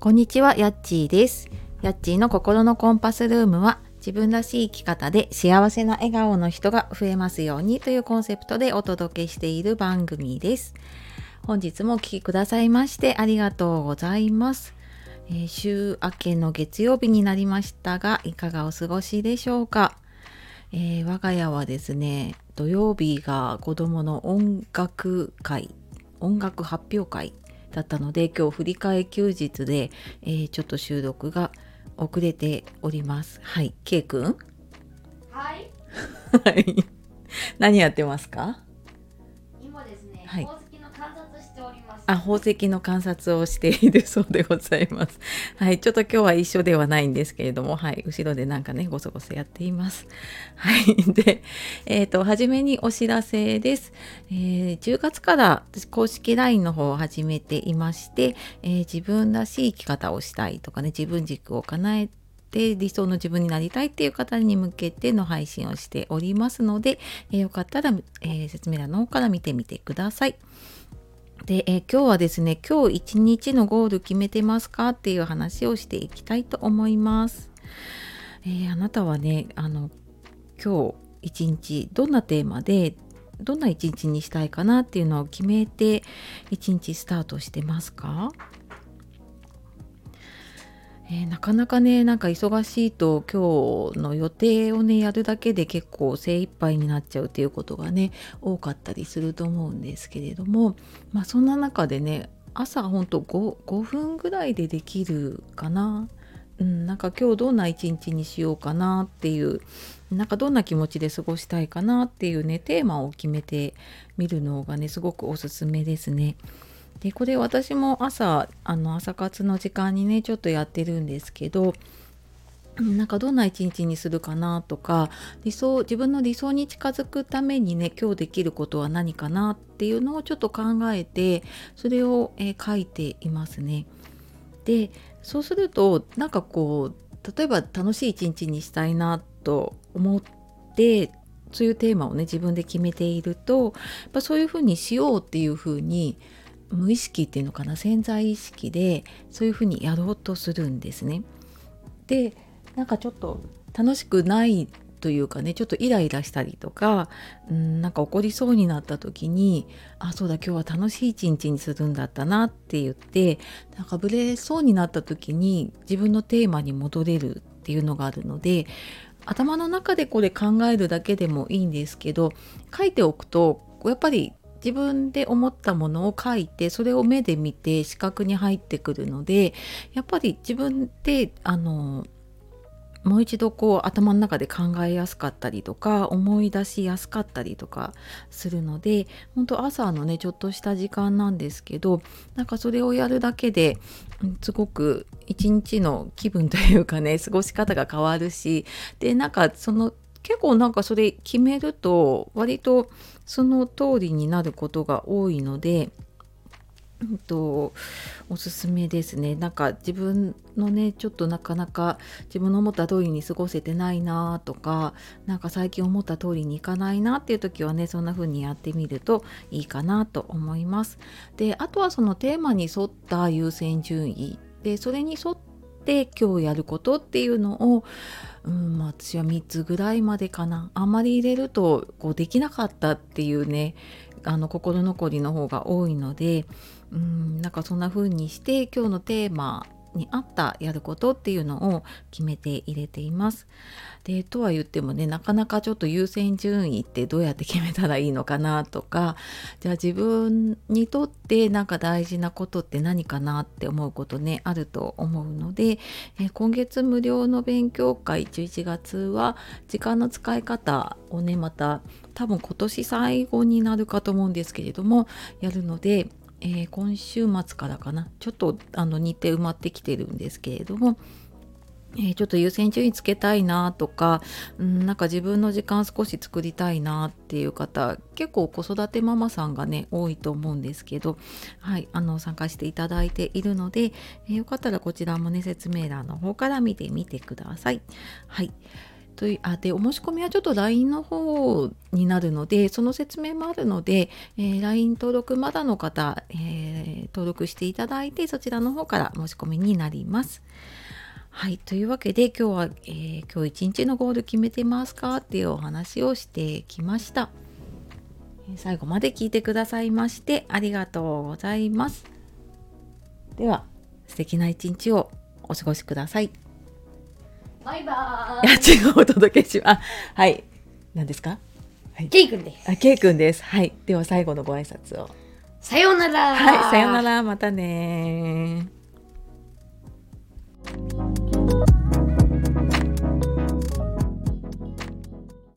こんにちは、やっちーです。やっちーの心のコンパスルームは自分らしい生き方で幸せな笑顔の人が増えますようにというコンセプトでお届けしている番組です。本日もお聴きくださいましてありがとうございます。えー週明けの月曜日になりましたが、いかがお過ごしでしょうか？えー我が家はですね、土曜日が子供の音楽会、音楽発表会だったので、今日振り替え休日で、えーちょっと収録が遅れております。はい、K 君？はい、はい。何やってますか？あ、宝石の観察をしているそうでございます。はい、ちょっと今日は一緒ではないんですけれども、はい、後ろでなんかね、ごそごそやっています。はい、で、えっ、と、はじめにお知らせです。えー10月から私公式 LINE の方を始めていまして、えー自分らしい生き方をしたいとかね、自分軸を叶えて理想の自分になりたいっていう方に向けての配信をしておりますので、えーよかったら、えー説明欄の方から見てみてください。で、え今日はですね今日一日のゴール決めてますかっていう話をしていきたいと思います。えーあなたはねあの今日一日どんなテーマでどんな一日にしたいかなっていうのを決めて一日スタートしてますか？えーなかなかねなんか忙しいと今日の予定をねやるだけで結構精一杯になっちゃうっていうことがね多かったりすると思うんですけれどもまあそんな中でね朝ほんと 5, 5分ぐらいでできるかな？うん、なんか今日どんな一日にしようかなっていうなんかどんな気持ちで過ごしたいかなっていうねテーマを決めてみるのがねすごくおすすめですね。でこれ私も朝あの朝活の時間にねちょっとやってるんですけどうんなんかどんな一日にするかなとか理想自分の理想に近づくためにね今日できることは何かなっていうのをちょっと考えてそれを、えー書いていますね。でそうするとなんかこう例えば楽しい一日にしたいなと思ってそういうテーマをね自分で決めているとやっぱそういうふうにしようっていうふうに無意識っていうのかな？潜在意識でそういうふうにやろうとするんですね。でなんかちょっと楽しくないというかねちょっとイライラしたりとか、うん、なんか怒りそうになった時にあそうだ今日は楽しい一日にするんだったなって言ってなんかブレそうになった時に自分のテーマに戻れるっていうのがあるので頭の中でこれ考えるだけでもいいんですけど書いておくとやっぱり自分で思ったものを書いてそれを目で見て視覚に入ってくるのでやっぱり自分であのもう一度こう頭の中で考えやすかったりとか思い出しやすかったりとかするので本当朝のねちょっとした時間なんですけどなんかそれをやるだけですごく一日の気分というかね過ごし方が変わるしでなんかその結構なんかそれ決めると割とその通りになることが多いのでうんとおすすめですね。なんか自分のねちょっとなかなか自分の思った通りに過ごせてないなとかなんか最近思った通りにいかないなっていう時はねそんな風にやってみるといいかなと思います。であとはそのテーマに沿った優先順位。でそれに沿って今日やることっていうのをうんまあ、私は3つぐらいまでかな。あんまり入れるとこうできなかったっていうねあの心残りの方が多いのでうんなんかそんな風にして今日のテーマに合ったやることっていうのを決めて入れています。でとは言ってもねなかなかちょっと優先順位ってどうやって決めたらいいのかなとかじゃあ自分にとってなんか大事なことって何かなって思うことねあると思うので、え今月無料の勉強会11月は時間の使い方をねまた多分今年最後になるかと思うんですけれどもやるのでえー今週末からかなちょっとあの日程埋まってきてるんですけれども、えーちょっと優先順位つけたいなとか、うん、なんか自分の時間少し作りたいなっていう方結構子育てママさんがね多いと思うんですけど、はい、あの参加していただいているので、えーよかったらこちらもね説明欄の方から見てみてください。はいとあでお申し込みはちょっと LINE の方になるのでその説明もあるので、えー LINE 登録まだの方、えー登録していただいてそちらの方から申し込みになります。はいというわけで今日は、えー今日一日のゴール決めてますかっていうお話をしてきました。最後まで聞いてくださいましてありがとうございます。では素敵な一日をお過ごしください。バイバーイ。違うお届けします。あはい。何ですか？ケイ君です。あ、ケイくんです。はい。では最後のご挨拶を。さようなら。はい。さようなら。またねー